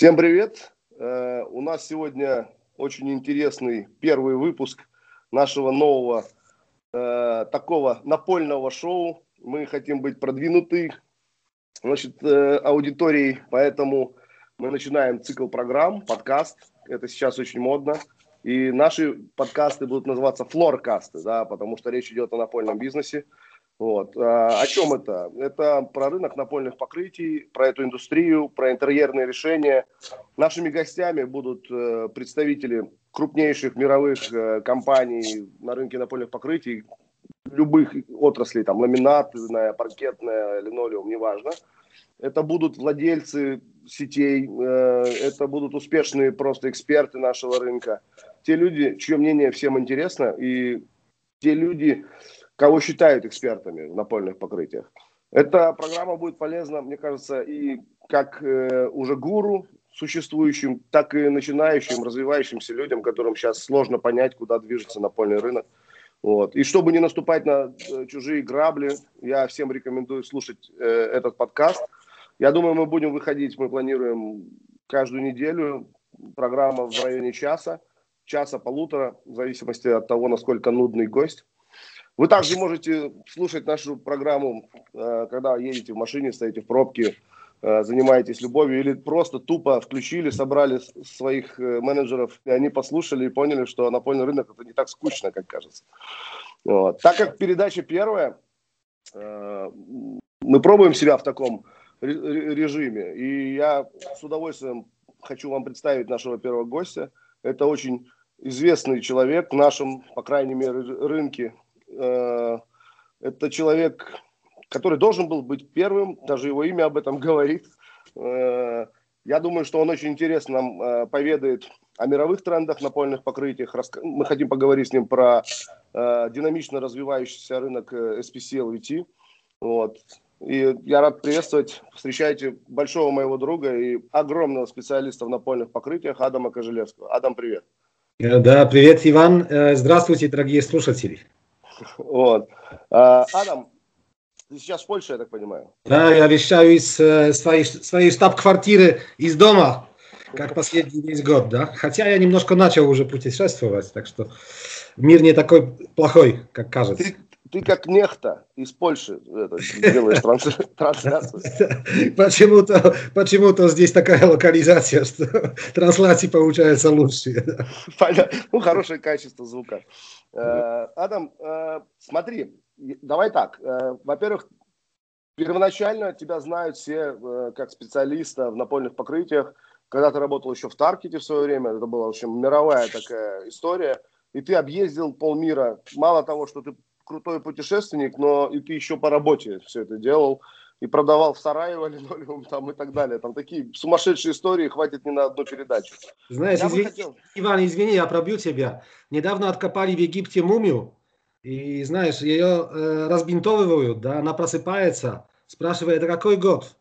Всем привет! Э, у нас сегодня очень интересный первый выпуск нашего нового э, такого напольного шоу. Мы хотим быть продвинуты значит, э, аудиторией, поэтому мы начинаем цикл программ, подкаст. Это сейчас очень модно. И наши подкасты будут называться флоркасты, да, потому что речь идет о напольном бизнесе. Вот. А, о чем это? Это про рынок напольных покрытий, про эту индустрию, про интерьерные решения. Нашими гостями будут э, представители крупнейших мировых э, компаний на рынке напольных покрытий, любых отраслей, там ламинатная, паркетная, линолеум, неважно. Это будут владельцы сетей, э, это будут успешные просто эксперты нашего рынка. Те люди, чье мнение всем интересно, и те люди, кого считают экспертами в напольных покрытиях. Эта программа будет полезна, мне кажется, и как э, уже гуру существующим, так и начинающим, развивающимся людям, которым сейчас сложно понять, куда движется напольный рынок. Вот. И чтобы не наступать на э, чужие грабли, я всем рекомендую слушать э, этот подкаст. Я думаю, мы будем выходить, мы планируем каждую неделю, программа в районе часа, часа-полутора, в зависимости от того, насколько нудный гость. Вы также можете слушать нашу программу, э, когда едете в машине, стоите в пробке, э, занимаетесь любовью, или просто тупо включили, собрали своих э, менеджеров, и они послушали и поняли, что напольный рынок это не так скучно, как кажется. Вот. Так как передача первая, мы пробуем себя в таком режиме, и я с удовольствием хочу вам представить нашего первого гостя. Это очень известный человек в нашем, по крайней мере, рынке Э, это человек, который должен был быть первым, даже его имя об этом говорит. Э, я думаю, что он очень интересно нам э, поведает о мировых трендах напольных покрытиях. Мы хотим поговорить с ним про динамично развивающийся рынок SPC LVT. Вот. И я рад приветствовать, встречайте большого моего друга и огромного специалиста в напольных покрытиях Адама Кожелевского. Адам, привет. Да, привет, Иван. Здравствуйте, дорогие слушатели. Вот. А, Адам, ты сейчас в Польше, я так понимаю? Да, я вещаю из э, своей, своей штаб-квартиры, из дома, как последний весь год, да. Хотя я немножко начал уже путешествовать, так что мир не такой плохой, как кажется. Ты, ты как нехта из Польши это, делаешь трансляцию. Почему-то почему здесь такая локализация, что трансляции получаются лучше. Понятно. Ну, хорошее качество звука. Э, Адам, э, смотри, давай так. Э, во-первых, первоначально тебя знают все как специалиста в напольных покрытиях. Когда ты работал еще в Таркете в свое время, это была, в общем, мировая такая история. И ты объездил полмира. Мало того, что ты крутой путешественник, но и ты еще по работе все это делал и продавал в Сараево линолеум там и так далее. Там такие сумасшедшие истории, хватит не на одну передачу. Знаешь, извини, хотел... Иван, извини, я пробью тебя. Недавно откопали в Египте мумию, и знаешь, ее э, разбинтовывают, да, она просыпается, спрашивает, какой год?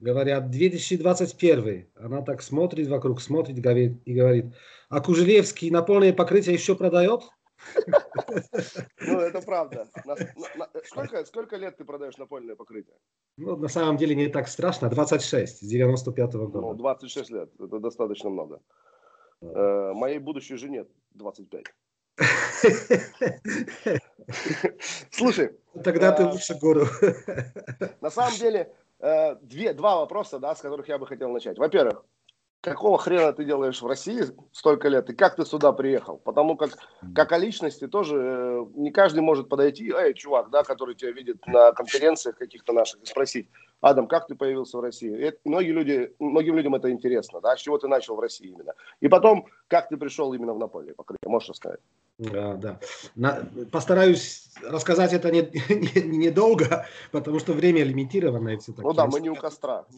Говорят, 2021. Она так смотрит вокруг, смотрит и говорит, а Кужелевский напольное покрытие еще продает? Ну, это правда. Сколько, сколько лет ты продаешь напольное покрытие? Ну, на самом деле не так страшно. 26, с 95 -го года. Ну, 26 лет. Это достаточно много. Э, моей будущей жене 25. Слушай. Тогда ты э, лучше гору. На самом деле, э, две, два вопроса, да, с которых я бы хотел начать. Во-первых, какого хрена ты делаешь в России столько лет, и как ты сюда приехал? Потому как, как о личности тоже э, не каждый может подойти, эй, чувак, да, который тебя видит на конференциях каких-то наших, и спросить, Адам, как ты появился в России? Это, многие люди, многим людям это интересно, да, с чего ты начал в России именно. И потом, как ты пришел именно в Наполье можешь рассказать? Да, да. На, постараюсь рассказать это недолго, не, не, не потому что время лимитированное. Все ну да, мы не у костра.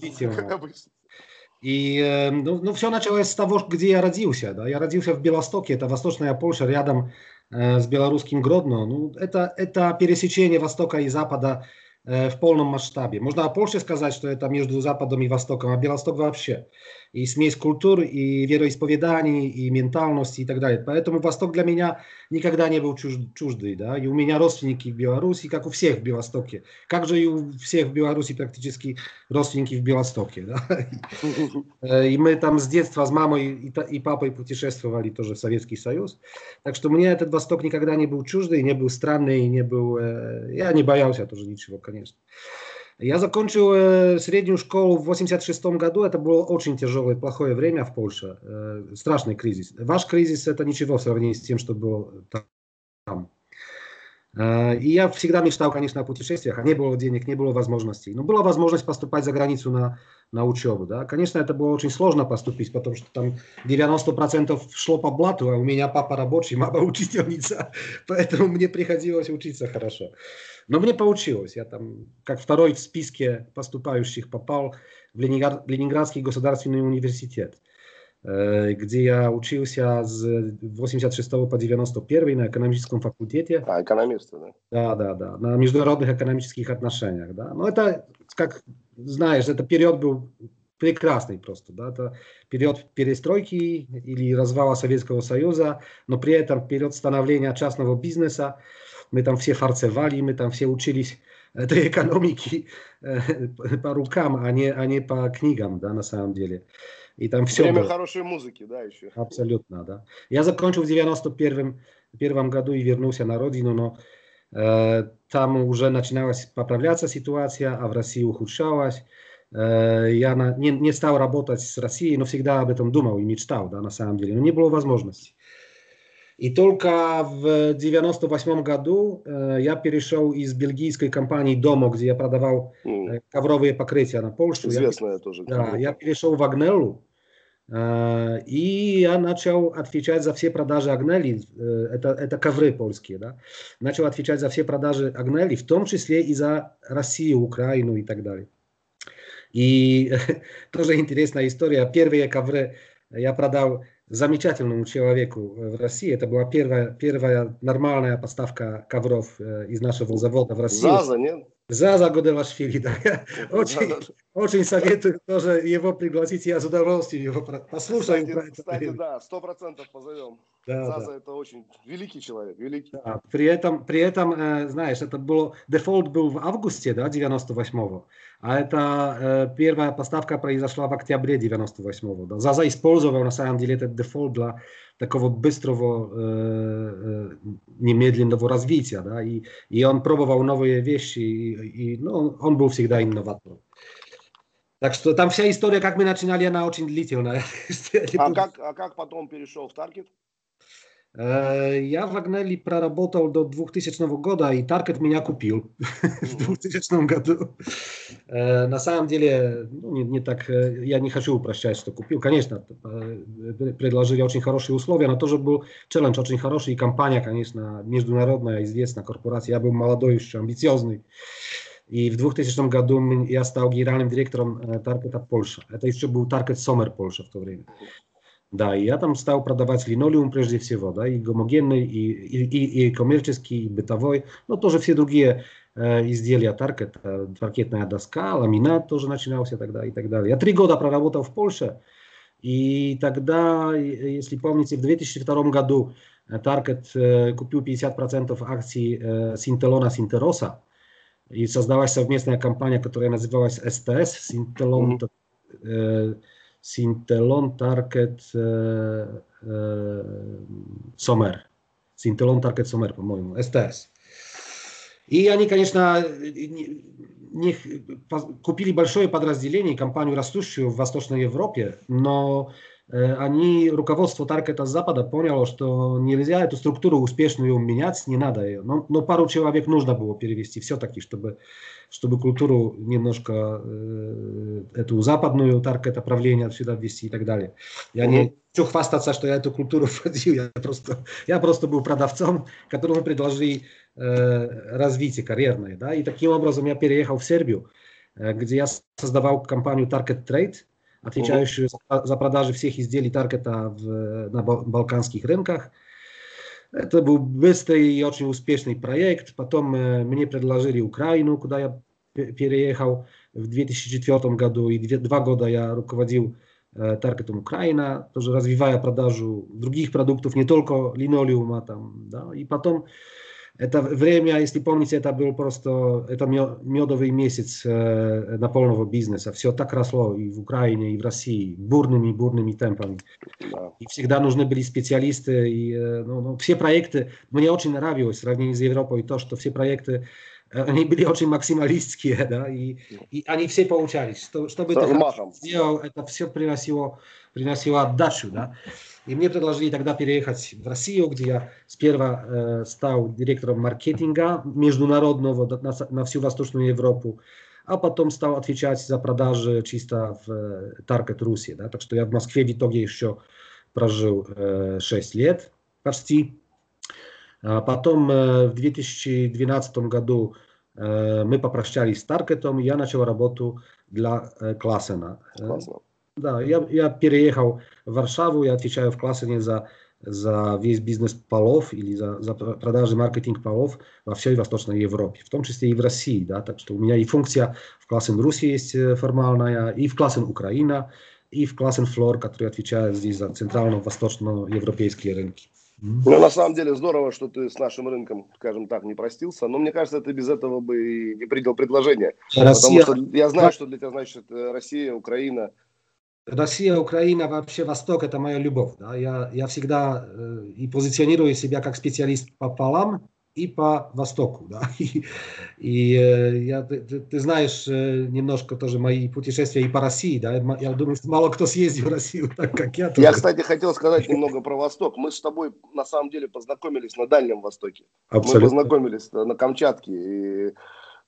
И ну, ну, все началось с того, где я родился. Да? Я родился в Белостоке, это восточная Польша, рядом э, с белорусским Гродно. Ну, это, это пересечение Востока и Запада э, в полном масштабе. Можно о Польше сказать, что это между Западом и Востоком, а Белосток вообще. И смесь культур, и вероисповеданий, и ментальности и так далее. Поэтому Восток для меня никогда не был чуж, чуждый. Да? И у меня родственники в Беларуси, как у всех в Белостоке. Как же и у всех в Беларуси практически родственники в Белостоке. Да? И мы там с детства с мамой и папой путешествовали тоже в Советский Союз. Так что мне этот Восток никогда не был чуждый, не был странный, не был... Я не боялся тоже ничего, конечно. Я закончил э, среднюю школу в 86 году. Это было очень тяжелое, плохое время в Польше. Э, страшный кризис. Ваш кризис это ничего в сравнении с тем, что было там. Э, и я всегда мечтал, конечно, о путешествиях, а не было денег, не было возможностей. Но была возможность поступать за границу на, на учебу. Да? Конечно, это было очень сложно поступить, потому что там 90% шло по блату, а у меня папа рабочий, мама учительница. Поэтому мне приходилось учиться хорошо. Но мне получилось. Я там, как второй в списке поступающих, попал в Ленинград, Ленинградский государственный университет, э, где я учился с 86 по 91 на экономическом факультете. А, экономисты, да? Да, да, да, на международных экономических отношениях, да. Но это, как знаешь, это период был прекрасный просто, да, это период перестройки или развала Советского Союза, но при этом период становления частного бизнеса, мы там все фарцевали, мы там все учились этой экономики по рукам, а не, а не по книгам, да, на самом деле. И там все Время было. хорошей музыки, да, еще. Абсолютно, да. Я закончил в 91 первом году и вернулся на родину, но э, там уже начиналась поправляться ситуация, а в России ухудшалась. Э, я на, не, не стал работать с Россией, но всегда об этом думал и мечтал, да, на самом деле. Но не было возможности. И только в 98 году э, я перешел из бельгийской компании Домо, где я продавал э, ковровые покрытия на Польшу. Известная я, тоже. Да, я перешел в Агнеллу. Э, и я начал отвечать за все продажи Агнели, э, это, это ковры польские, да. Начал отвечать за все продажи Агнели, в том числе и за Россию, Украину и так далее. И тоже интересная история. Первые ковры я продал замечательному человеку в России. Это была первая, первая нормальная поставка ковров из нашего завода в Россию. Заза, нет? Заза Годелашвили, да. Очень, очень советую тоже его пригласить. Я с удовольствием его послушаю. Кстати, кстати да, сто процентов позовем. Да, Заза да. это очень великий человек, великий. Да, при этом, при этом, э, знаешь, это был, дефолт был в августе, да, 98-го, а это э, первая поставка произошла в октябре 98-го. Да. Заза использовал на самом деле этот дефолт для такого быстрого, э, немедленного развития, да, и, и он пробовал новые вещи, и, и ну, он был всегда инноватором. Так что там вся история, как мы начинали, она очень длительная. А как, а как потом перешел в Таргет? Я в Агнели проработал до 2000 года, и Таргет меня купил в 2000 году. На самом деле, ну, не, не так, я не хочу упрощать, что купил. Конечно, предложили очень хорошие условия, но тоже был челлендж очень хороший, и компания, конечно, международная, известная корпорация. Я был молодой еще, амбициозный. И в 2000 году я стал генеральным директором Таркета Польша. Это еще был Таркет Сомер Польша в то время. Да, и я там стал продавать линолеум прежде всего, да, и гомогенный, и, и, и, и коммерческий, и бытовой, но тоже все другие э, изделия Таркет, э, паркетная доска, ламинат тоже начинался тогда и так далее. Я три года проработал в Польше, и тогда, если помните, в 2002 году Таркет э, купил 50% акций э, Синтелона Синтероса, и создалась совместная компания, которая называлась СТС, Синтелон, mm-hmm. Синтелон Таркет Сомер. Синтелон Таркет Сомер, по-моему, СТС. И они, конечно, не, купили большое подразделение, компанию растущую в Восточной Европе, но они, руководство Таркета Запада поняло, что нельзя эту структуру успешную менять, не надо ее. Но, но пару человек нужно было перевести все-таки, чтобы, чтобы культуру немножко, э, эту западную Таркета правление сюда ввести и так далее. Я не хочу хвастаться, что я эту культуру вводил, я просто, я просто был продавцом, которому предложили э, развитие карьерное. Да? И таким образом я переехал в Сербию, э, где я создавал компанию Target Trade, отвечающую за, за продажи всех изделий Таргета в, на балканских рынках. Это был быстрый и очень успешный проект. Потом э, мне предложили Украину, куда я переехал в 2004 году. И две, два года я руководил таргетом Украина, тоже развивая продажу других продуктов, не только линолеума там, да, и потом это время, если помните, это был просто это медовый месяц э, наполного бизнеса. Все так росло и в Украине, и в России бурными, бурными темпами. Да. И всегда нужны были специалисты. И, э, ну, ну, все проекты, мне очень нравилось в сравнении с Европой то, что все проекты они были очень максималистские, да, и, и они все получались. Что, чтобы это сделал, это все приносило, приносило отдачу, да. И мне предложили тогда переехать в Россию, где я сперва э, стал директором маркетинга международного на, на всю Восточную Европу, а потом стал отвечать за продажи чисто в э, Target Руси. Да? Так что я в Москве в итоге еще прожил э, 6 лет почти. А потом э, в 2012 году э, мы попрощались с Таргетом, я начал работу для э, Классена. Классно. Да, я, я переехал в Варшаву, я отвечаю в Классене за, за весь бизнес полов или за, за продажи маркетинг полов во всей Восточной Европе, в том числе и в России. Да, так что у меня и функция в Классен Руси есть формальная, и в Классен Украина, и в Классен Флор, который отвечает здесь за центрально-восточно-европейские рынки. Ну, на самом деле здорово, что ты с нашим рынком, скажем так, не простился. Но мне кажется, ты без этого бы и не принял предложение. Россия... Потому что я знаю, что для тебя значит э, Россия, Украина. Россия, Украина, вообще Восток – это моя любовь. Да? Я, я всегда э, и позиционирую себя как специалист по полам, и по востоку. Да? И, и э, я, ты, ты знаешь э, немножко тоже мои путешествия и по России. Да? Я думаю, что мало кто съездил в Россию, так как я. Тоже. Я, кстати, хотел сказать немного про Восток. Мы с тобой на самом деле познакомились на Дальнем Востоке. Абсолютно. Мы познакомились на Камчатке. И,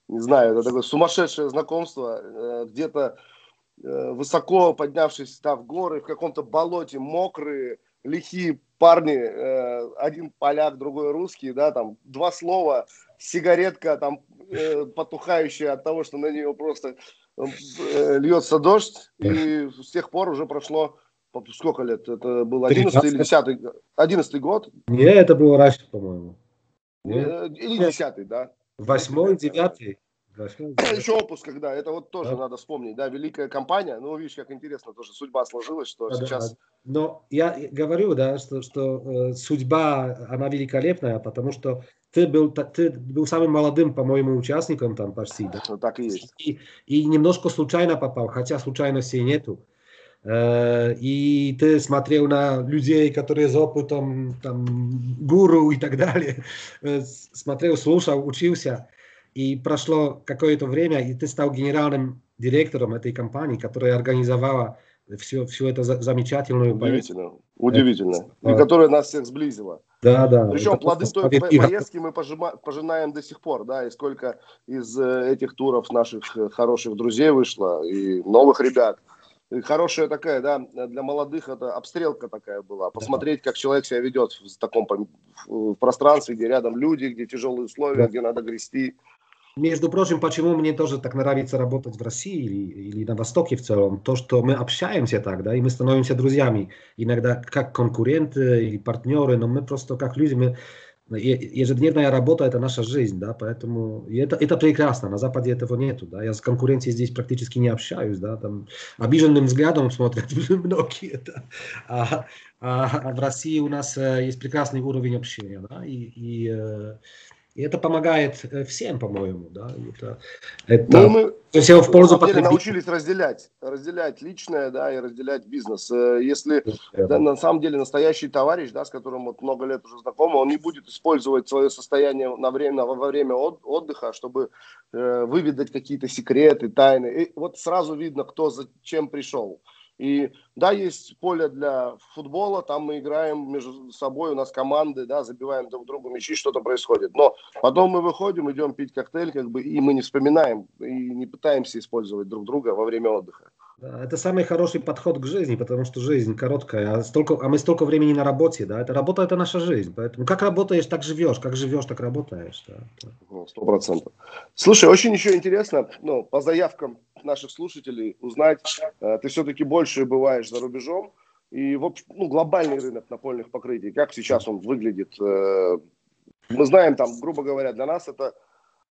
не знаю, это такое сумасшедшее знакомство. Э, где-то высоко поднявшись да, в горы, в каком-то болоте, мокрые, лихие парни, э, один поляк, другой русский, да, там два слова, сигаретка там э, потухающая от того, что на нее просто э, льется дождь, и с тех пор уже прошло сколько лет? Это был 11 или 10 11 год? Не, это было раньше, по-моему. Или 10 да? Восьмой, девятый. Еще отпуск, когда, это вот тоже да. надо вспомнить, да, великая компания, ну, видишь, как интересно тоже судьба сложилась, что да, сейчас... Да. Но я говорю, да, что, что э, судьба, она великолепная, потому что ты был, ты был самым молодым, по-моему, участником там почти, да? Ну, так и есть. И, и немножко случайно попал, хотя случайностей нету. Э, и ты смотрел на людей, которые с опытом, там, гуру и так далее, э, смотрел, слушал, учился. И прошло какое-то время, и ты стал генеральным директором этой компании, которая организовала всю, всю эту замечательную Удивительно, удивительно. И которая нас всех сблизила. Да, да. Причем плоды той поездки мы пожинаем до сих пор, да, и сколько из э, этих туров наших э, хороших друзей вышло, и новых ребят. И хорошая такая, да, для молодых это обстрелка такая была. Посмотреть, как человек себя ведет в таком в пространстве, где рядом люди, где тяжелые условия, где надо грести. Между прочим, почему мне тоже так нравится работать в России или, или на Востоке в целом, то, что мы общаемся так, да, и мы становимся друзьями, иногда как конкуренты или партнеры, но мы просто как люди, мы, ежедневная работа это наша жизнь, да, поэтому это, это прекрасно, на Западе этого нету, да, я с конкуренцией здесь практически не общаюсь, да, там обиженным взглядом смотрят многие, да, а, а, а в России у нас э, есть прекрасный уровень общения, да, и, и э, и это помогает э, всем, по-моему, да. Это, это ну, мы все в пользу на научились разделять, разделять личное, да, и разделять бизнес. Э, если да, на самом деле настоящий товарищ, да, с которым вот много лет уже знакомы, он не будет использовать свое состояние на время, во время отдыха, чтобы э, выведать какие-то секреты, тайны. И вот сразу видно, кто зачем пришел. И да, есть поле для футбола, там мы играем между собой, у нас команды, да, забиваем друг другу мячи, что-то происходит. Но потом мы выходим, идем пить коктейль, как бы, и мы не вспоминаем, и не пытаемся использовать друг друга во время отдыха. Это самый хороший подход к жизни, потому что жизнь короткая, а, столько, а мы столько времени на работе, да, это работа, это наша жизнь, поэтому как работаешь, так живешь, как живешь, так работаешь. Да. Ну, сто процентов. Слушай, очень еще интересно, ну, по заявкам наших слушателей узнать, э, ты все-таки больше бываешь за рубежом, и вот, ну, глобальный рынок напольных покрытий, как сейчас он выглядит? Э, мы знаем, там, грубо говоря, для нас это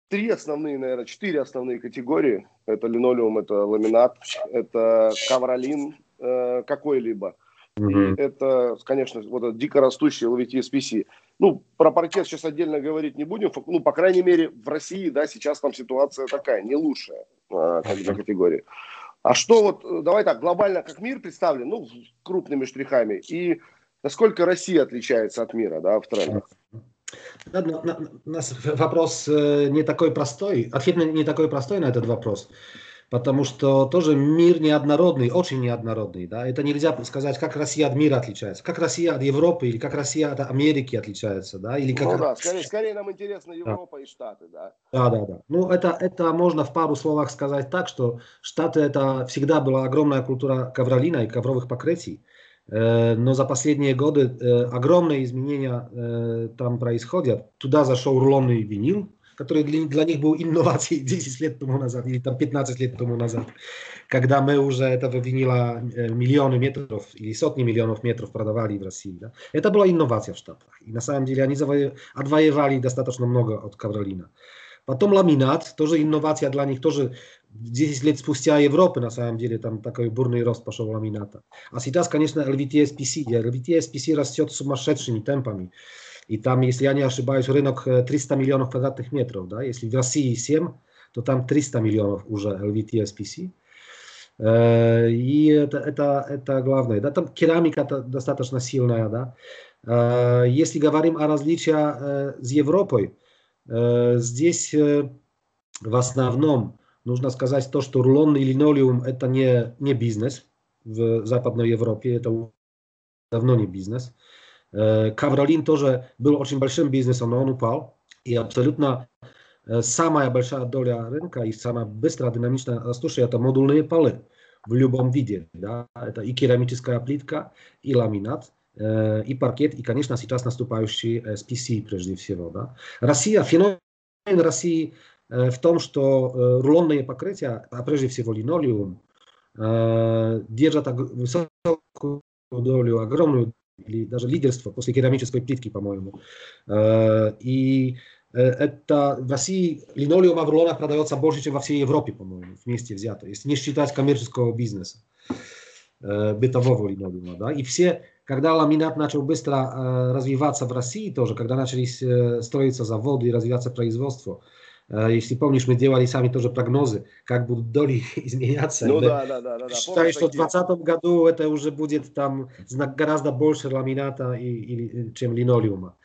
три основные, наверное, четыре основные категории. Это линолеум, это ламинат, это ковролин э, какой-либо. Mm-hmm. И это, конечно, вот этот дикорастущий LVT-SPC. Ну, про паркет сейчас отдельно говорить не будем. Ну, по крайней мере, в России, да, сейчас там ситуация такая, не лучшая, э, как для категории. А что вот, э, давай так, глобально как мир представлен, ну, крупными штрихами, и насколько Россия отличается от мира, да, в трендах? У нас вопрос э, не такой простой, ответ не такой простой на этот вопрос, потому что тоже мир неоднородный, очень неоднородный. Да? Это нельзя сказать, как Россия от мира отличается, как Россия от Европы или как Россия от Америки отличается. Да? Или как... Ну да, скорее, скорее нам интересно Европа да. и Штаты. Да, да, да. да. Ну это, это можно в пару словах сказать так, что Штаты это всегда была огромная культура ковролина и ковровых покрытий. Э, но за последние годы э, огромные изменения э, там происходят. Туда зашел рулонный винил, который для, для них был инновацией 10 лет тому назад или там 15 лет тому назад, когда мы уже этого винила миллионы метров или сотни миллионов метров продавали в России. Да? Это была инновация в Штатах. И на самом деле они отвоевали достаточно много от Кавролина. Потом ламинат, тоже инновация для них, тоже 10 лет спустя Европы, на самом деле, там такой бурный рост пошел ламината. А сейчас, конечно, LVT SPC, где LVT SPC растет сумасшедшими темпами. И там, если я не ошибаюсь, рынок 300 миллионов квадратных метров. Да? Если в России 7, то там 300 миллионов уже LVT SPC. И это, это, это главное. Да? Там керамика достаточно сильная. Да? Если говорим о различиях с Европой, Э, здесь э, в основном нужно сказать то, что рулонный линолеум это не, не бизнес в Западной Европе, это давно не бизнес. Э, Кавролин тоже был очень большим бизнесом, но он упал. И абсолютно самая большая доля рынка и самая быстро динамично растущая это модульные полы в любом виде. Да? Это и керамическая плитка, и ламинат и паркет, и, конечно, сейчас наступающий SPC прежде всего. Да. Россия, феномен России в том, что рулонные покрытия, а прежде всего линолеум, держат высокую долю, огромную, или даже лидерство после керамической плитки, по-моему. И это в России линолеума в рулонах продается больше, чем во всей Европе, по-моему, вместе взято, если не считать коммерческого бизнеса, бытового линолеума. Да? И все когда ламинат начал быстро э, развиваться в России тоже, когда начались э, строиться заводы и развиваться производство, э, если помнишь, мы делали сами тоже прогнозы, как будут доли изменяться. Ну да, да, да. да. Считаю, что в 2020 году это уже будет там гораздо больше ламината, и, и, чем линолеума.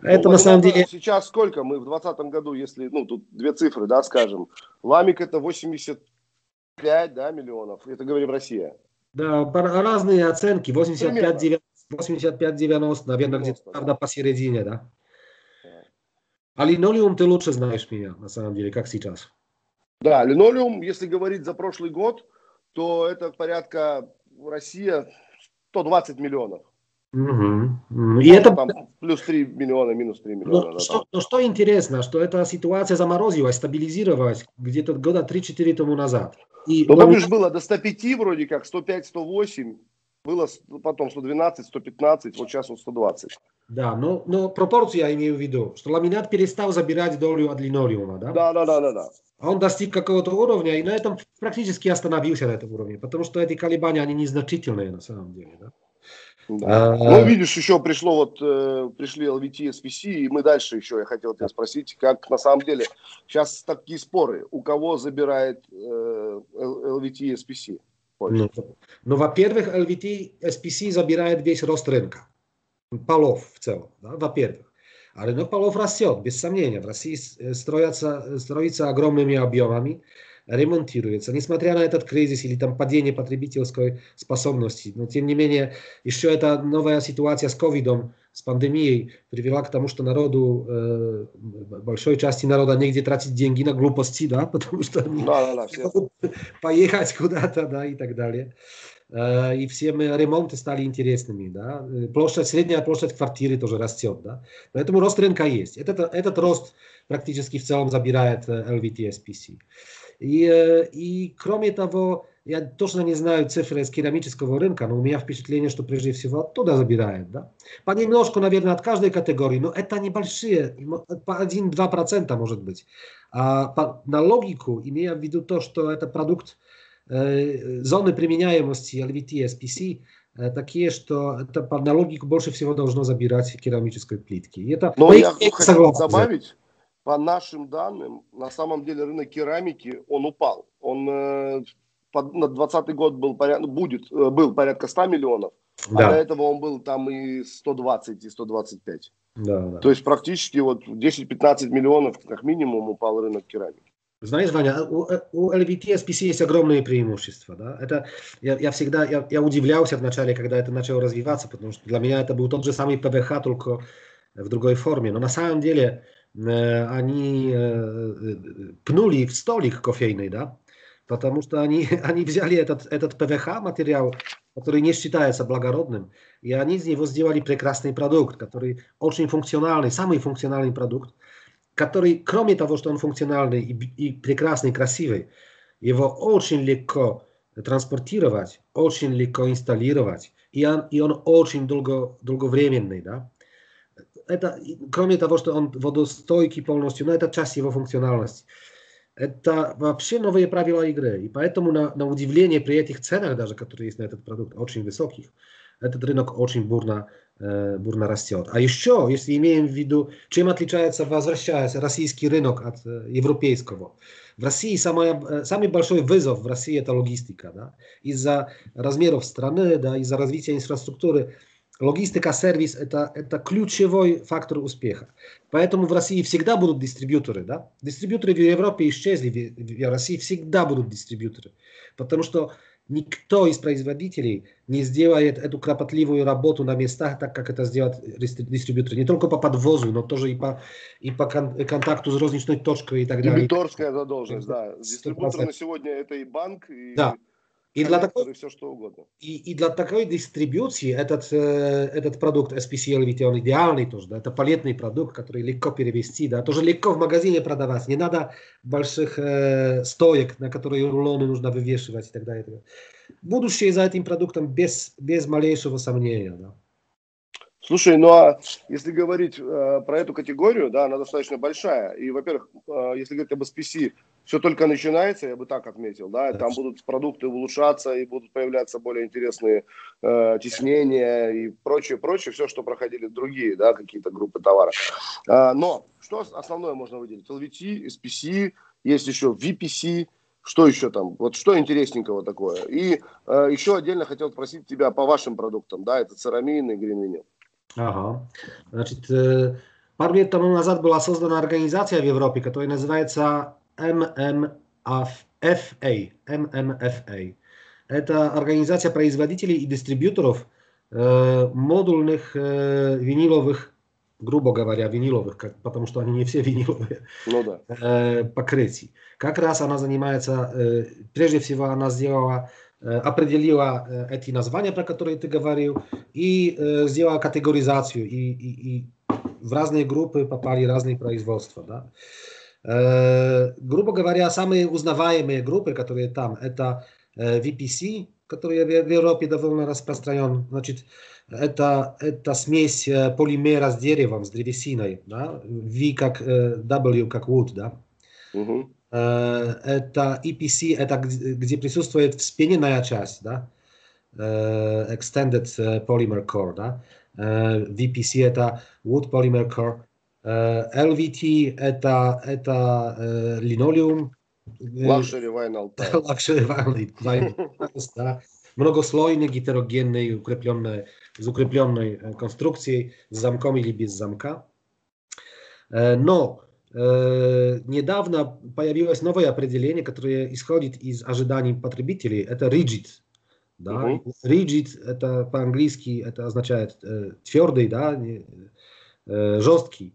Ну, это на самом деле... Сейчас сколько? Мы в 2020 году, если, ну, тут две цифры, да, скажем. Ламик это 85 да, миллионов. Это говорим Россия. Да, разные оценки. 85-90, наверное, где-то правда посередине, да. А линолеум ты лучше знаешь меня, на самом деле, как сейчас. Да, линолеум, если говорить за прошлый год, то это порядка Россия 120 миллионов. Угу. И это там плюс 3 миллиона, минус 3 миллиона. Но, да, что, но что интересно, что эта ситуация заморозилась, стабилизировалась где-то года 3-4 тому назад. И ну, помнишь, было до 105 вроде как, 105, 108, было потом 112, 115, вот сейчас вот 120. Да, но, но пропорцию я имею в виду, что ламинат перестал забирать долю от линолеума, да? Да, да, да, да, да. А он достиг какого-то уровня и на этом практически остановился на этом уровне, потому что эти колебания, они незначительные на самом деле, да? Да. А, ну, видишь, еще пришло вот, э, пришли LVT, SPC, и мы дальше еще, я хотел тебя спросить, как на самом деле, сейчас такие споры, у кого забирает э, LVT, SPC? Ну, ну, во-первых, LVT, SPC забирает весь рост рынка, полов в целом, да, во-первых. А рынок полов растет, без сомнения. В России э, строятся, строится огромными объемами ремонтируется, несмотря на этот кризис или там падение потребительской способности. Но тем не менее, еще эта новая ситуация с ковидом, с пандемией привела к тому, что народу, э, большой части народа негде тратить деньги на глупости, да, потому что они да, да, да, могут поехать куда-то, да, и так далее. Э, и всем ремонты стали интересными, да. Площадь, средняя площадь квартиры тоже растет, да. Поэтому рост рынка есть. Этот, этот рост практически в целом забирает LVT SPC. И, и кроме того, я точно не знаю цифры с керамического рынка, но у меня впечатление, что прежде всего оттуда забирают. Да? Понемножку, наверное, от каждой категории, но это небольшие, по 1-2% может быть. А по, на логику, имея в виду то, что это продукт зоны применяемости LVT SPC такие, что это по аналогику больше всего должно забирать керамической плитки. И это Но я хотел добавить, по нашим данным, на самом деле рынок керамики, он упал. Он э, под, на 2020 год был, поряд, будет, был порядка 100 миллионов, да. а до этого он был там и 120, и 125. Да, да. То есть практически вот 10-15 миллионов как минимум упал рынок керамики. Знаешь, Ваня, у, у LVT SPC есть огромные преимущества. Да? Это, я, я всегда я, я удивлялся вначале, когда это начало развиваться, потому что для меня это был тот же самый ПВХ, только в другой форме. Но на самом деле э, они э, пнули в столик кофейный, да? Потому что они, они взяли этот, этот ПВХ материал, который не считается благородным, и они из него сделали прекрасный продукт, который очень функциональный, самый функциональный продукт, который, кроме того, что он функциональный и, и прекрасный, красивый, его очень легко транспортировать, очень легко инсталлировать, и он, и он очень долго, долговременный, да. Это, кроме того, что он водостойкий полностью, но это часть его функциональности. Это вообще новые правила игры. И поэтому на, на удивление при этих ценах даже, которые есть на этот продукт, очень высоких, этот рынок очень бурно Э, бурно растет. А еще, если имеем в виду, чем отличается, возвращаясь, российский рынок от э, европейского. В России самое, э, самый большой вызов в России это логистика. Да? Из-за размеров страны, да, из-за развития инфраструктуры, логистика, сервис это, это ключевой фактор успеха. Поэтому в России всегда будут дистрибьюторы. Да? Дистрибьюторы в Европе исчезли, в, в России всегда будут дистрибьюторы. Потому что Никто из производителей не сделает эту кропотливую работу на местах, так как это сделают дистрибьюторы. Не только по подвозу, но тоже и по, и по контакту с розничной точкой и так далее. Дебиторская задолженность, да. Дистрибьютор на сегодня это и банк, и да. И для, такой, все, что угодно. И, и для такой дистрибуции этот, э, этот продукт SPCL, ведь он идеальный тоже, да, это палетный продукт, который легко перевести, да, тоже легко в магазине продавать, не надо больших э, стоек, на которые рулоны нужно вывешивать и так далее. Будущее за этим продуктом без, без малейшего сомнения, да. Слушай, ну а если говорить э, про эту категорию, да, она достаточно большая. И, во-первых, э, если говорить об SPC, все только начинается, я бы так отметил, да, там будут продукты улучшаться и будут появляться более интересные э, теснения и прочее, прочее, все, что проходили другие, да, какие-то группы товаров. Э, но что основное можно выделить? LVT, SPC, есть еще VPC, что еще там? Вот что интересненького такое? И э, еще отдельно хотел спросить тебя по вашим продуктам, да, это церамин и гринвинил. Ага. Значит, пару лет тому назад была создана организация в Европе, которая называется MMFA. MMFA. Это организация производителей и дистрибьюторов э, модульных э, виниловых, грубо говоря, виниловых, как, потому что они не все виниловые, ну, да. э, покрытий. Как раз она занимается, э, прежде всего она сделала определила эти названия, про которые ты говорил, и сделала категоризацию, и, и, и в разные группы попали разные производства. Да? Грубо говоря, самые узнаваемые группы, которые там, это VPC, который в Европе довольно распространен. Значит, это, это смесь полимера с деревом, с древесиной. Да? V как W как wood. Да? Угу. Это EPC, это где присутствует вспененная часть, да? Extended Polymer Core, да? VPC это Wood Polymer Core, LVT это, это линолеум, Luxury vinyl tiles. Luxury vinyl tiles, да. Многослойный, гетерогенный, укрепленный, с укрепленной конструкцией, с замком или без замка. Но Э, недавно появилось новое определение, которое исходит из ожиданий потребителей. Это rigid. Да? Uh-huh. Rigid это по-английски это означает э, твердый, да, э, жесткий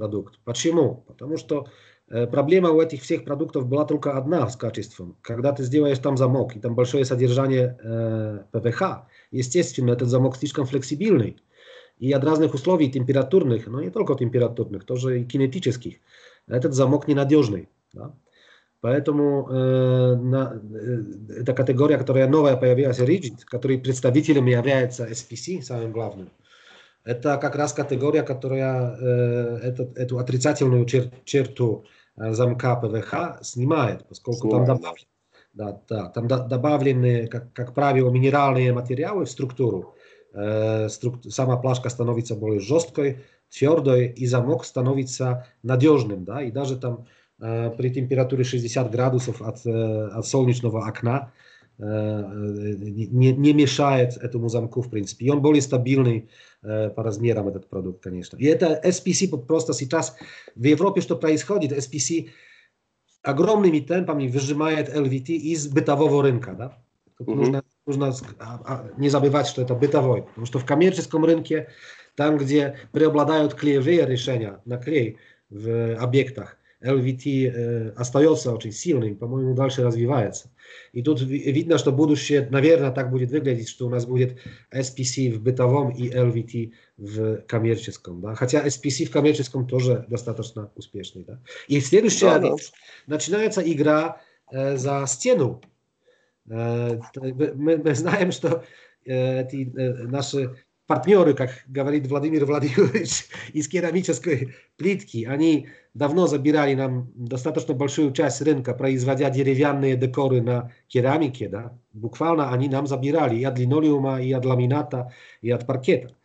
продукт. Почему? Потому что э, проблема у этих всех продуктов была только одна с качеством. Когда ты сделаешь там замок и там большое содержание э, ПВХ, естественно, этот замок слишком флексибельный и от разных условий температурных, но не только температурных, тоже и кинетических, этот замок ненадежный. Да? Поэтому э, на, э, эта категория, которая новая появилась, Rigid, который представителем является SPC, самым главным, это как раз категория, которая э, этот, эту отрицательную чер, черту э, замка ПВХ снимает, поскольку Снимает. там добавлен, Да, да, там добавлены, как, как правило, минеральные материалы в структуру. Э, струк... Сама плашка становится более жесткой, твердой, и замок становится надежным. Да? И даже там э, при температуре 60 градусов от, э, от солнечного окна не, не мешает этому замку, в принципе. И он более стабильный по размерам, этот продукт, конечно. И это SPC просто сейчас в Европе, что происходит, SPC огромными темпами выжимает LVT из бытового рынка. Да? Тут угу. нужно, нужно не забывать, что это бытовой, потому что в коммерческом рынке, там, где преобладают клеевые решения на клей в объектах, LVT э, остается очень сильным, по-моему, дальше развивается. И тут видно, что будущее, наверное, так будет выглядеть, что у нас будет SPC в бытовом и LVT в коммерческом. Да? Хотя SPC в коммерческом тоже достаточно успешный. Да? И следующая да, да. начинается игра э, за стену. Э, мы, мы знаем, что э, эти э, наши партнеры, как говорит Владимир Владимирович, из керамической плитки, они давно забирали нам достаточно большую часть рынка, производя деревянные декоры на керамике. Да? Буквально они нам забирали и от линолеума, и от ламината, и от паркета.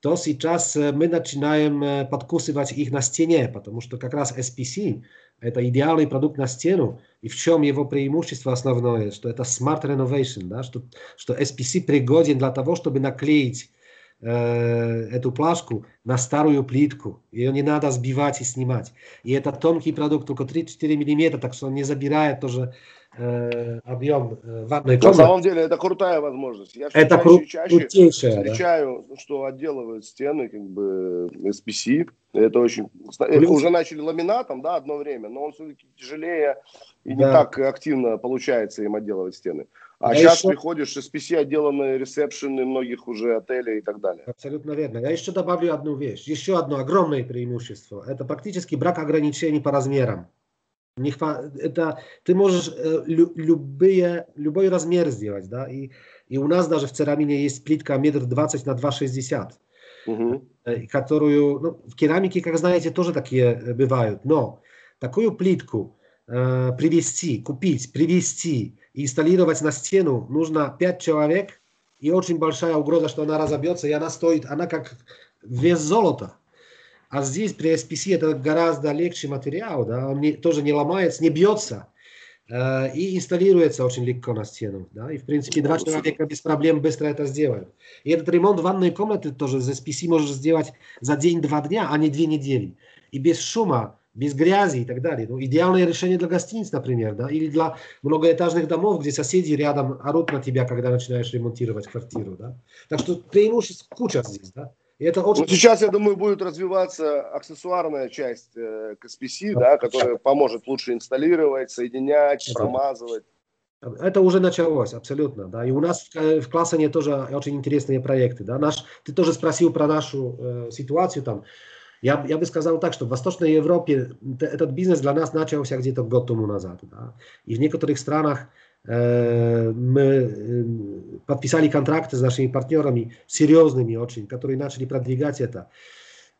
То сейчас мы начинаем подкусывать их на стене, потому что как раз SPC – это идеальный продукт на стену. И в чем его преимущество основное? Что это smart renovation, да? что, что SPC пригоден для того, чтобы наклеить эту плашку на старую плитку. Ее не надо сбивать и снимать. И это тонкий продукт, только 3-4 миллиметра, так что он не забирает тоже э, объем э, ванной комнаты. На самом деле это крутая возможность. Я это чаще, кру- чаще встречаю, да? что отделывают стены как бы SPC. Это очень... Плюс... Уже начали ламинатом, да, одно время, но он все-таки тяжелее и да. не так активно получается им отделывать стены. А я сейчас еще... приходишь, SPC отделаны ресепшены многих уже отелей и так далее. Абсолютно верно. Я еще добавлю одну вещь. Еще одно огромное преимущество. Это практически брак ограничений по размерам. Не хва... это, ты можешь э, лю, любые, любой размер сделать. Да? И, и у нас даже в Церамине есть плитка метр двадцать на 2,60. Угу. Э, которую, ну, в керамике, как знаете, тоже такие э, бывают. Но такую плитку э, привезти, купить, привезти, инсталлировать на стену нужно 5 человек, и очень большая угроза, что она разобьется, и она стоит, она как вес золота. А здесь при SPC это гораздо легче материал, да, он не, тоже не ломается, не бьется, э, и инсталируется очень легко на стену. Да, и в принципе два человека без проблем быстро это сделают. И этот ремонт ванной комнаты тоже с SPC можешь сделать за день-два дня, а не две недели. И без шума, без грязи и так далее. Ну, идеальное решение для гостиниц, например, да, или для многоэтажных домов, где соседи рядом орут на тебя, когда начинаешь ремонтировать квартиру, да. Так что преимуществ куча здесь, да. И это очень... ну, сейчас, я думаю, будет развиваться аксессуарная часть э, KSPC, да, которая поможет лучше инсталлировать, соединять, это... промазывать. Это уже началось, абсолютно, да. И у нас в, в Классане тоже очень интересные проекты, да. Наш, ты тоже спросил про нашу э, ситуацию там. Я, я бы сказал так, что в Восточной Европе этот бизнес для нас начался где-то год тому назад. Да? И в некоторых странах э, мы э, подписали контракты с нашими партнерами, серьезными очень, которые начали продвигать это.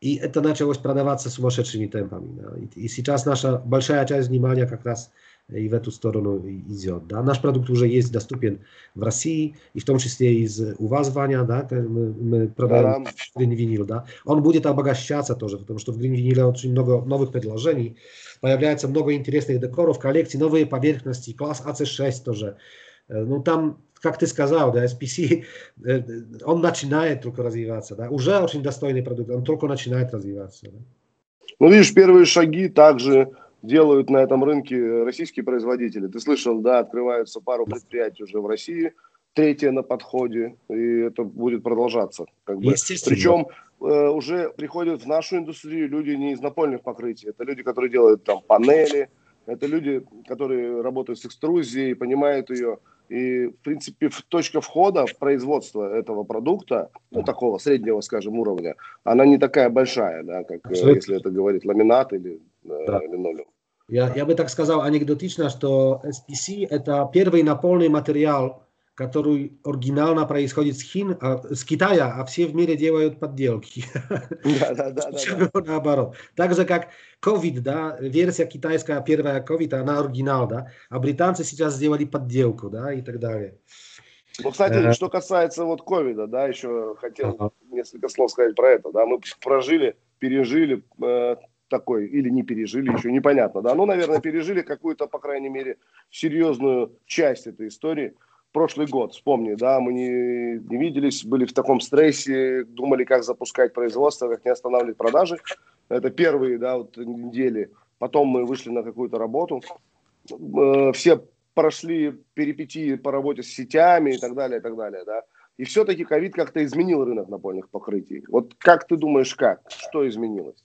И это началось продаваться сумасшедшими темпами. Да? И, и сейчас наша большая часть внимания как раз и в эту сторону идет. Да. Наш продукт уже есть доступен в России, и в том числе из у вас, Ваня, да, мы, мы продаем да. Green Vinyl, да. Он будет обогащаться тоже, потому что в Green Vinyl очень много новых предложений, появляется много интересных декоров, коллекций, новые поверхности, класс AC6 тоже. Ну там, как ты сказал, да, SPC, он начинает только развиваться, да, уже очень достойный продукт, он только начинает развиваться. Да. Ну, видишь, первые шаги также делают на этом рынке российские производители. Ты слышал, да, открываются пару предприятий уже в России, третье на подходе, и это будет продолжаться. Как бы. Причем э, уже приходят в нашу индустрию люди не из напольных покрытий, это люди, которые делают там панели, это люди, которые работают с экструзией, понимают ее. И, в принципе, точка входа в производство этого продукта, ну, такого среднего, скажем, уровня, она не такая большая, да, как э, Абсолютно. если это говорит ламинат или да. линолеум. Я, я бы так сказал анекдотично, что SPC – это первый напольный материал, который оригинально происходит с, Хин, а, с Китая, а все в мире делают подделки. Да, да, да. да, Наоборот. Так же, как COVID, да, версия китайская, первая COVID, она оригинал, да, а британцы сейчас сделали подделку, да, и так далее. Ну, кстати, э... что касается вот ковида, да, еще хотел ага. несколько слов сказать про это, да, мы прожили, пережили э, такой, или не пережили, еще непонятно, да, ну, наверное, пережили какую-то, по крайней мере, серьезную часть этой истории, прошлый год, вспомни, да, мы не, не виделись, были в таком стрессе, думали, как запускать производство, как не останавливать продажи. Это первые, да, вот недели. Потом мы вышли на какую-то работу. Э, все прошли перипетии по работе с сетями и так далее, и так далее, да. И все-таки ковид как-то изменил рынок напольных покрытий. Вот как ты думаешь, как? Что изменилось?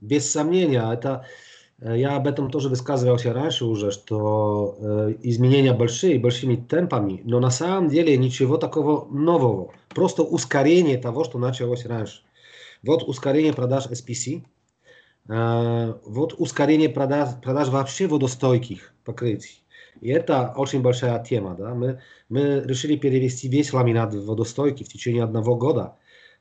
Без сомнения, это Э, я об этом тоже высказывался раньше уже, что э, изменения большие, большими темпами, но на самом деле ничего такого нового. Просто ускорение того, что началось раньше. Вот ускорение продаж SPC, э, вот ускорение продаж, продаж вообще водостойких покрытий. И это очень большая тема. Да? Мы, мы решили перевести весь ламинат в водостойкий в течение одного года,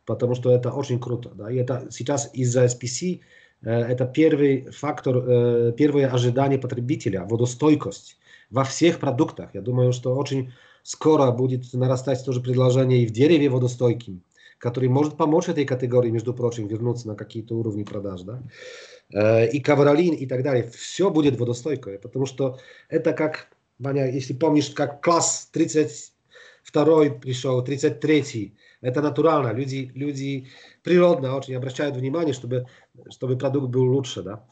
потому что это очень круто. Да? И это сейчас из-за SPC это первый фактор, первое ожидание потребителя, водостойкость во всех продуктах. Я думаю, что очень скоро будет нарастать тоже предложение и в дереве водостойким, который может помочь этой категории, между прочим, вернуться на какие-то уровни продаж. Да? И ковролин и так далее. Все будет водостойкое, потому что это как, Ваня, если помнишь, как класс 32 пришел, 33 это натурально. Люди, люди природно очень обращают внимание, чтобы, чтобы продукт был лучше. Да?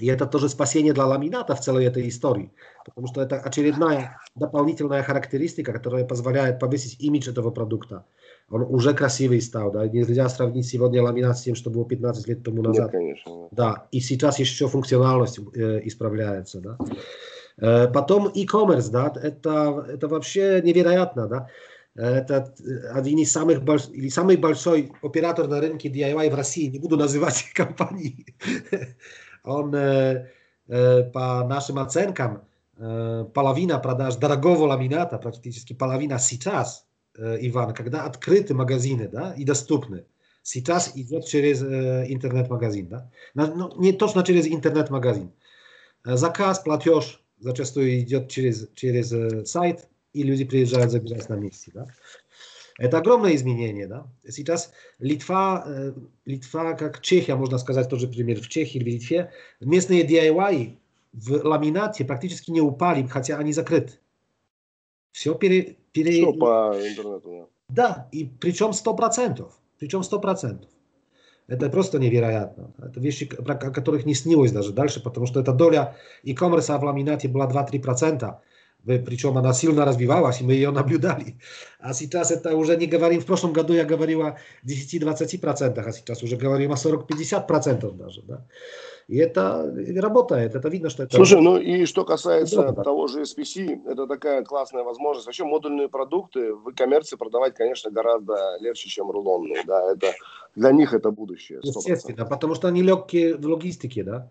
И это тоже спасение для ламината в целой этой истории, потому что это очередная дополнительная характеристика, которая позволяет повысить имидж этого продукта. Он уже красивый стал, да, нельзя сравнить сегодня ламинат с тем, что было 15 лет тому назад. Нет, конечно. Да, и сейчас еще функциональность э, исправляется, да. Э, потом e-commerce, да, это, это вообще невероятно, да. Это один из самых больш... или самый большой оператор на рынке DIY в России, не буду называть компании. Он по нашим оценкам половина продаж дорогого ламината, практически половина сейчас, Иван, когда открыты магазины да, и доступны, сейчас идет через интернет-магазин. Да? Ну, не точно через интернет-магазин. Заказ, платеж зачастую идет через, через сайт, и люди приезжают забирать на месте. Да? Это огромное изменение. Да? Сейчас Литва, э, Литва, как Чехия, можно сказать, тоже пример, в Чехии или в Литве, местные DIY в ламинате практически не упали, хотя они закрыты. Все пере... пере... Все по интернету. Да, да и причем 100%. Причем 100%. Это просто невероятно. Это вещи, о которых не снилось даже дальше, потому что эта доля e-commerce в ламинате была 2-3% причем она сильно развивалась, и мы ее наблюдали. А сейчас это уже не говорим, в прошлом году я говорил о 10-20%, а сейчас уже говорим о 40-50% даже. Да? И это работает, это видно, что это... Слушай, ну и что касается да, того же SPC, это такая классная возможность. Вообще модульные продукты в коммерции продавать, конечно, гораздо легче, чем рулонные. Да, это, для них это будущее. 100%. Естественно, потому что они легкие в логистике, да.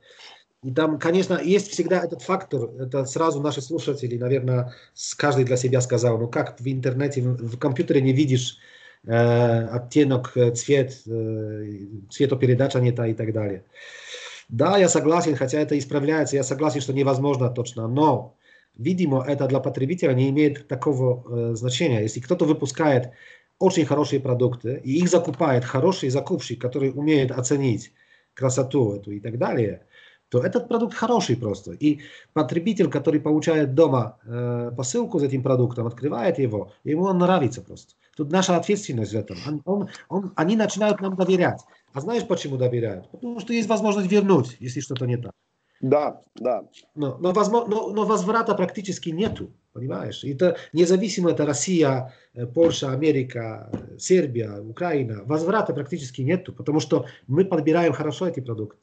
И там, конечно, есть всегда этот фактор, это сразу наши слушатели, наверное, каждый для себя сказал, ну как в интернете, в, компьютере не видишь э, оттенок, э, цвет, э, цветопередача не та и так далее. Да, я согласен, хотя это исправляется, я согласен, что невозможно точно, но, видимо, это для потребителя не имеет такого э, значения. Если кто-то выпускает очень хорошие продукты, и их закупает хороший закупщик, который умеет оценить красоту эту и так далее – то этот продукт хороший просто. И потребитель, который получает дома э, посылку с этим продуктом, открывает его, ему он нравится просто. Тут наша ответственность в этом. Он, он, он, они начинают нам доверять. А знаешь, почему доверяют? Потому что есть возможность вернуть, если что-то не так. Да, да. Но, но, возможно, но, но возврата практически нету, понимаешь? Это независимо, это Россия, э, Польша, Америка, Сербия, Украина. Возврата практически нету, потому что мы подбираем хорошо эти продукты.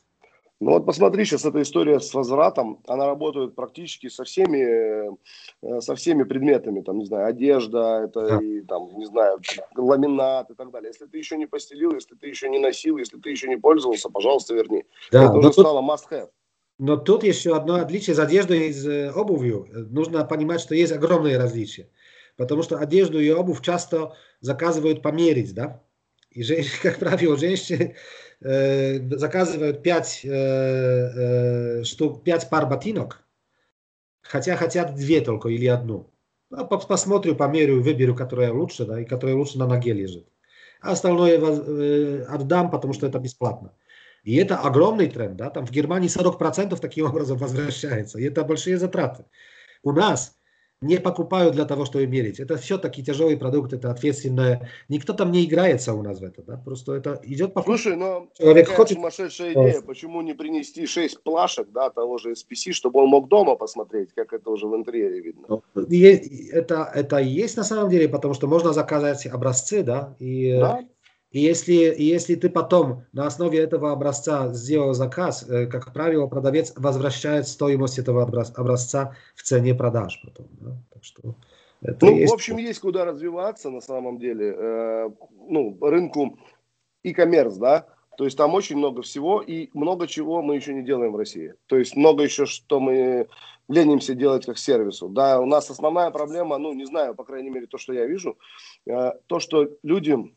Ну вот посмотри, сейчас эта история с возвратом, она работает практически со всеми, э, со всеми предметами, там, не знаю, одежда, это, и, там, не знаю, ламинат и так далее. Если ты еще не постелил, если ты еще не носил, если ты еще не пользовался, пожалуйста, верни. Да, это уже тут, стало must-have. Но тут еще одно отличие с одеждой и с э, обувью. Нужно понимать, что есть огромные различия. потому что одежду и обувь часто заказывают померить, да, и, как правило, женщины заказывают 5, э, э, штук, 5 пар ботинок, хотя хотят две только или одну. А посмотрю, померю, выберу, которая лучше, да, и которая лучше на ноге лежит. А остальное э, отдам, потому что это бесплатно. И это огромный тренд, да, там в Германии 40% таким образом возвращается, и это большие затраты. У нас не покупают для того, чтобы мерить. Это все-таки тяжелый продукт, это ответственное. Никто там не играется у нас в это, да? Просто это идет по... Слушай, но человек хочет... сумасшедшая идея, почему не принести 6 плашек, да, того же SPC, чтобы он мог дома посмотреть, как это уже в интерьере видно? Ну, это, это и есть на самом деле, потому что можно заказать образцы, да, и... Да? И если, если ты потом на основе этого образца сделал заказ, э, как правило, продавец возвращает стоимость этого образца в цене продаж потом. Да? Так что это ну, есть... в общем, есть куда развиваться на самом деле. Э, ну, рынку e-commerce, да, то есть там очень много всего и много чего мы еще не делаем в России. То есть много еще, что мы ленимся делать как сервису. Да, у нас основная проблема, ну, не знаю, по крайней мере, то, что я вижу, э, то, что людям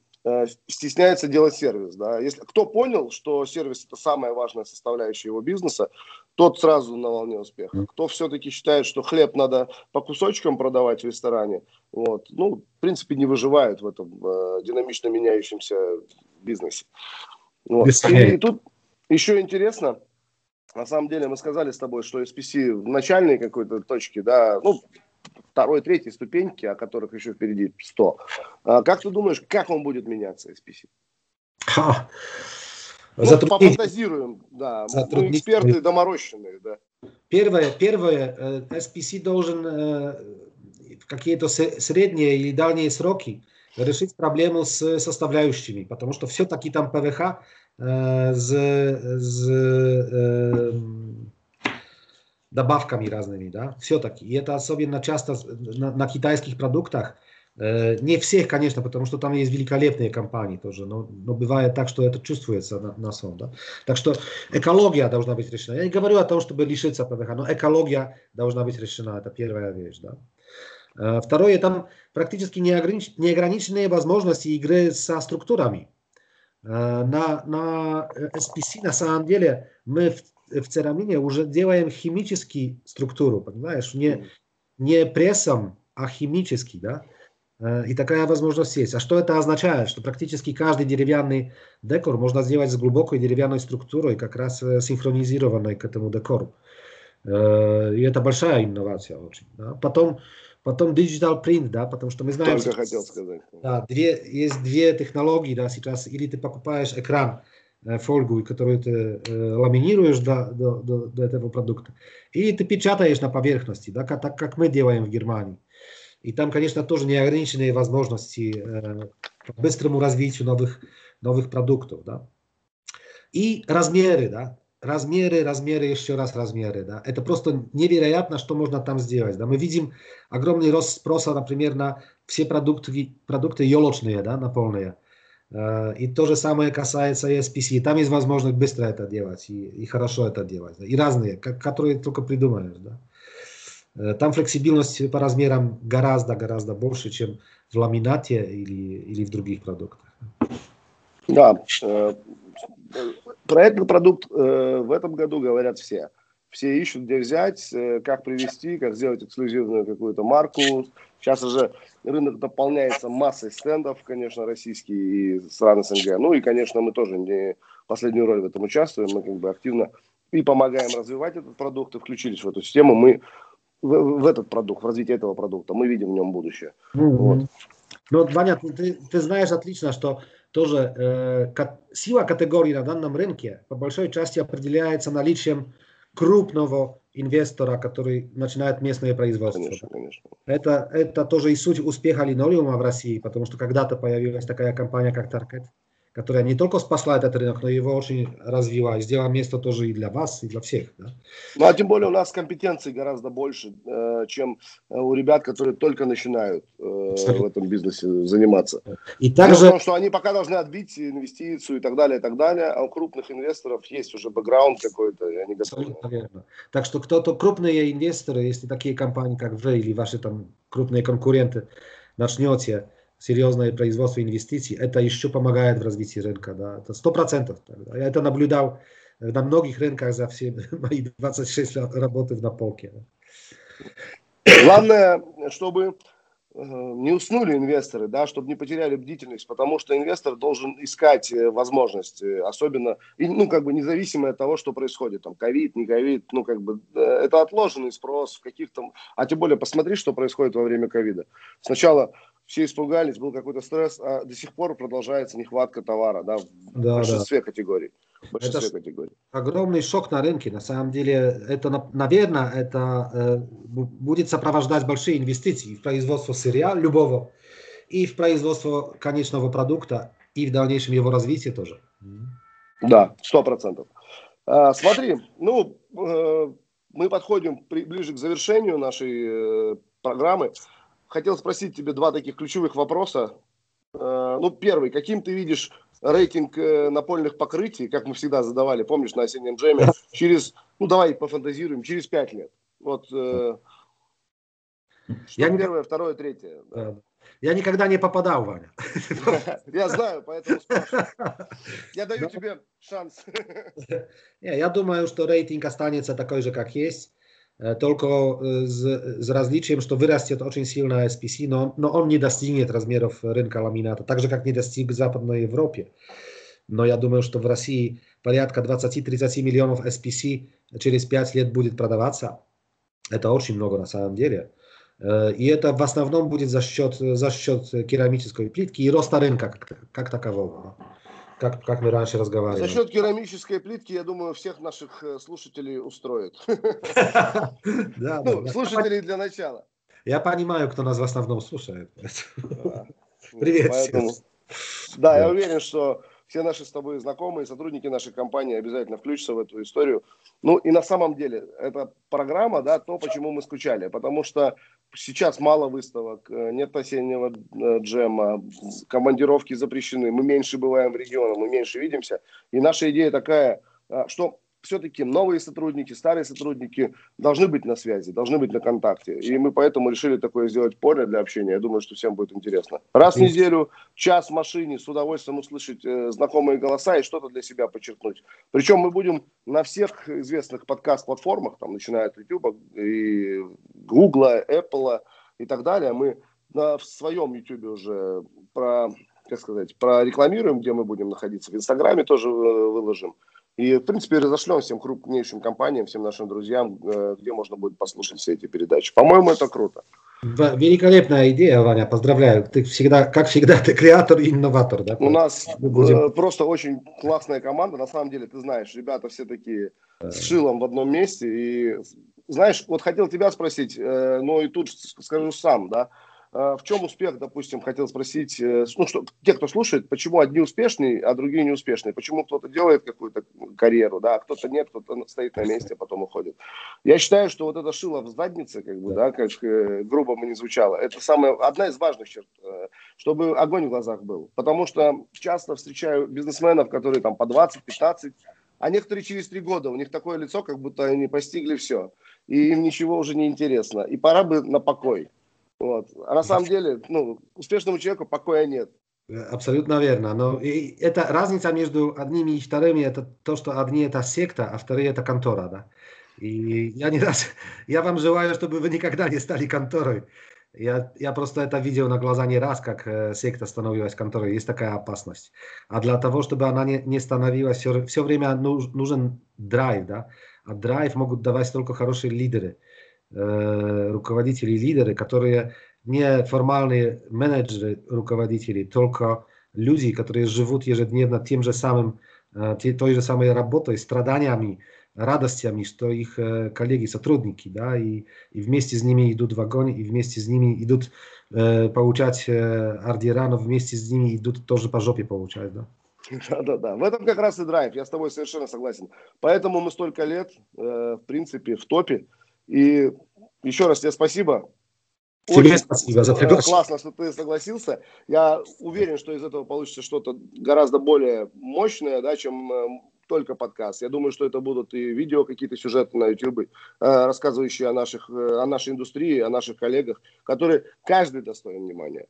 стесняется делать сервис. Да? Если, кто понял, что сервис это самая важная составляющая его бизнеса, тот сразу на волне успеха. Кто все-таки считает, что хлеб надо по кусочкам продавать в ресторане, вот, ну, в принципе, не выживают в этом э, динамично меняющемся бизнесе. Вот. И, и тут еще интересно, на самом деле мы сказали с тобой, что SPC в начальной какой-то точке, да, ну, второй, третьей ступеньки, о которых еще впереди 100. А как ты думаешь, как он будет меняться, SPC? Ха. Ну, Затруднить... пофантазируем, да. Мы эксперты доморощенные, да. Первое, первое, э, SPC должен э, в какие-то средние или дальние сроки решить проблему с составляющими, потому что все-таки там ПВХ э, с, с э, добавками разными, да, все-таки. И это особенно часто на, на китайских продуктах. Э, не всех, конечно, потому что там есть великолепные компании тоже, но, но бывает так, что это чувствуется на, на сон, да. Так что экология должна быть решена. Я не говорю о том, чтобы лишиться ПВХ, но экология должна быть решена, это первая вещь, да. Э, второе, там практически неогранич, неограниченные возможности игры со структурами. Э, на, на SPC на самом деле мы в в церамине уже делаем химический структуру, понимаешь? Не, не прессом, а химический, да? Э, и такая возможность есть. А что это означает? Что практически каждый деревянный декор можно сделать с глубокой деревянной структурой, как раз э, синхронизированной к этому декору. Э, и это большая инновация очень. Да? Потом, потом digital print, да, потому что мы знаем... Только хотел сказать. Да, две, есть две технологии, да, сейчас. Или ты покупаешь экран, фольгу, которую ты э, ламинируешь до, до, до, до этого продукта, и ты печатаешь на поверхности, да, как, так как мы делаем в Германии. И там, конечно, тоже неограниченные возможности э, быстрому развитию новых, новых продуктов. Да. И размеры, да, размеры, размеры, еще раз размеры. Да. Это просто невероятно, что можно там сделать. Да. Мы видим огромный рост спроса, например, на все продукты, продукты елочные, да, на полные. Э, и то же самое касается и SPC. Там есть возможность быстро это делать и, и хорошо это делать. И разные, которые только придумаешь. Да. Э, там флексибильность по размерам гораздо-гораздо больше, чем в ламинате или, или в других продуктах. Да, э, про этот продукт в этом году говорят все. Все ищут, где взять, как привести, как сделать эксклюзивную какую-то марку. Сейчас уже рынок дополняется массой стендов, конечно, российские и страны СНГ. Ну и, конечно, мы тоже не последнюю роль в этом участвуем. Мы как бы активно и помогаем развивать этот продукт, и включились в эту систему. Мы в, в этот продукт, в развитие этого продукта. Мы видим в нем будущее. Mm-hmm. Вот. Ну, Ваня, ты, ты знаешь отлично, что тоже э, ка- сила категории на данном рынке по большой части определяется наличием крупного инвестора, который начинает местное производство. Конечно, конечно. Это, это тоже и суть успеха линолеума в России, потому что когда-то появилась такая компания, как Target, которая не только спасла этот рынок, но его очень развила и сделала место тоже и для вас, и для всех. Да? Ну а тем более у нас компетенций гораздо больше, э, чем у ребят, которые только начинают э, в этом бизнесе заниматься. И также... Потому что они пока должны отбить инвестицию и так далее, и так далее, а у крупных инвесторов есть уже бэкграунд какой-то, и они готовы. Так что кто-то, крупные инвесторы, если такие компании, как вы или ваши там крупные конкуренты, начнете серьезное производство инвестиций, это еще помогает в развитии рынка. Да. Это сто процентов. Я это наблюдал на многих рынках за все мои 26 лет работы на полке. Главное, чтобы э, не уснули инвесторы, да, чтобы не потеряли бдительность, потому что инвестор должен искать э, возможности, особенно, ну, как бы независимо от того, что происходит, там, ковид, не ковид, ну, как бы, э, это отложенный спрос в каких-то, а тем более посмотри, что происходит во время ковида. Сначала все испугались, был какой-то стресс, а до сих пор продолжается нехватка товара да, в да, большинстве да. категорий. большинстве это категорий. огромный шок на рынке. На самом деле, это, наверное, это э, будет сопровождать большие инвестиции в производство сырья любого и в производство конечного продукта и в дальнейшем его развитие тоже. Да, сто процентов. А, смотри, ну, э, мы подходим при, ближе к завершению нашей э, программы хотел спросить тебе два таких ключевых вопроса. Э, ну, первый, каким ты видишь рейтинг э, напольных покрытий, как мы всегда задавали, помнишь, на осеннем джеме, через, ну, давай пофантазируем, через пять лет. Вот, э, что Я первое, не... второе, третье. Да. Я никогда не попадал, Ваня. Я знаю, поэтому спрашиваю. Я даю тебе шанс. Я думаю, что рейтинг останется такой же, как есть. Только z, z различием, что вырастет очень сильно SPC, но, но он не достигнет размеров рынка ламината, так же, как не достиг в Западной Европе. Но я думаю, что в России порядка 20-30 миллионов SPC через 5 лет будет продаваться. Это очень много на самом деле. И это в основном будет за счет, за счет керамической плитки и роста рынка как, как такового как, как мы раньше разговаривали. За счет керамической плитки, я думаю, всех наших э, слушателей устроит. Ну, слушателей для начала. Я понимаю, кто нас в основном слушает. Привет. Да, я уверен, что все наши с тобой знакомые, сотрудники нашей компании обязательно включатся в эту историю. Ну и на самом деле, эта программа, да, то, почему мы скучали. Потому что сейчас мало выставок, э, нет осеннего э, джема, командировки запрещены, мы меньше бываем в регионах, мы меньше видимся. И наша идея такая, э, что все-таки новые сотрудники, старые сотрудники должны быть на связи, должны быть на контакте. И мы поэтому решили такое сделать поле для общения. Я думаю, что всем будет интересно. Раз в неделю, час в машине, с удовольствием услышать э, знакомые голоса и что-то для себя подчеркнуть. Причем мы будем на всех известных подкаст-платформах, там, начиная от YouTube, и Google, Apple и так далее, мы на, в своем YouTube уже про, как сказать, прорекламируем, где мы будем находиться. В Инстаграме тоже э, выложим. И, в принципе, разошлем всем крупнейшим компаниям, всем нашим друзьям, э, где можно будет послушать все эти передачи. По-моему, это круто. Великолепная идея, Ваня, поздравляю. Ты всегда, как всегда, ты креатор и инноватор. Да? У нас будем... Э, просто очень классная команда. На самом деле, ты знаешь, ребята все такие с шилом в одном месте. И знаешь, вот хотел тебя спросить, э, но и тут скажу сам, да, в чем успех, допустим, хотел спросить, э, ну, что, те, кто слушает, почему одни успешные, а другие неуспешные? Почему кто-то делает какую-то карьеру, да, а кто-то нет, кто-то стоит на месте, а потом уходит. Я считаю, что вот это шило в заднице, как бы, да, как э, грубо бы не звучало, это самая, одна из важных черт, э, чтобы огонь в глазах был. Потому что часто встречаю бизнесменов, которые там по 20-15, а некоторые через три года, у них такое лицо, как будто они постигли все, и им ничего уже не интересно, и пора бы на покой. Вот. А на самом деле, ну, успешному человеку покоя нет. Абсолютно верно. Но и это разница между одними и вторыми, это то, что одни это секта, а вторые это контора, да. И я не раз, я вам желаю, чтобы вы никогда не стали конторой. Я, я просто это видел на глаза не раз, как э, секта становилась конторой. Есть такая опасность. А для того, чтобы она не, не становилась, все, все время нуж, нужен драйв, да. А драйв могут давать только хорошие лидеры. Э, руководители и лидеры, которые не формальные менеджеры, руководители, только люди, которые живут ежедневно тем же самым, э, той же самой работой, страданиями, радостями, что их э, коллеги, сотрудники, да, и, и вместе с ними идут в огонь, и вместе с ними идут э, получать э, ордера, но вместе с ними идут тоже по жопе получать, да. Да-да-да. В этом как раз и драйв. Я с тобой совершенно согласен. Поэтому мы столько лет, э, в принципе, в топе. И еще раз тебе спасибо. Тебе Очень спасибо за приглашение. Классно, что ты согласился. Я уверен, что из этого получится что-то гораздо более мощное, да, чем э, только подкаст. Я думаю, что это будут и видео, какие-то сюжеты на YouTube, э, рассказывающие о, наших, э, о нашей индустрии, о наших коллегах, которые каждый достоин внимания.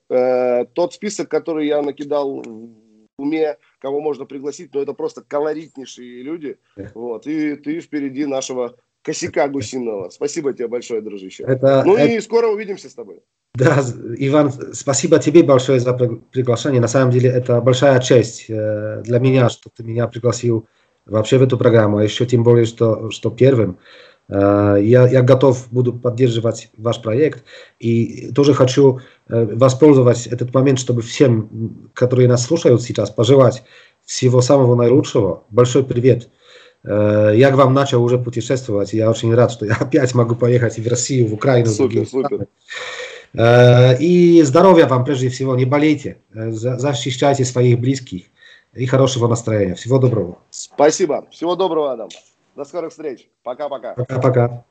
Тот список, который я накидал в уме, кого можно пригласить, но это просто колоритнейшие люди. Вот, и ты впереди нашего косяка гусиного. Спасибо тебе большое, дружище. Это, ну это... и скоро увидимся с тобой. Да, Иван, спасибо тебе большое за приглашение. На самом деле это большая честь э, для меня, что ты меня пригласил вообще в эту программу, а еще тем более, что, что первым. Э, я, я готов буду поддерживать ваш проект и тоже хочу э, воспользоваться этот момент, чтобы всем, которые нас слушают сейчас, пожелать всего самого наилучшего. Большой привет я к вам начал уже путешествовать, я очень рад, что я опять могу поехать в Россию, в Украину. Супер, супер. И здоровья вам прежде всего, не болейте, защищайте своих близких и хорошего настроения. Всего доброго. Спасибо. Всего доброго, Адам. До скорых встреч. Пока-пока. Пока-пока.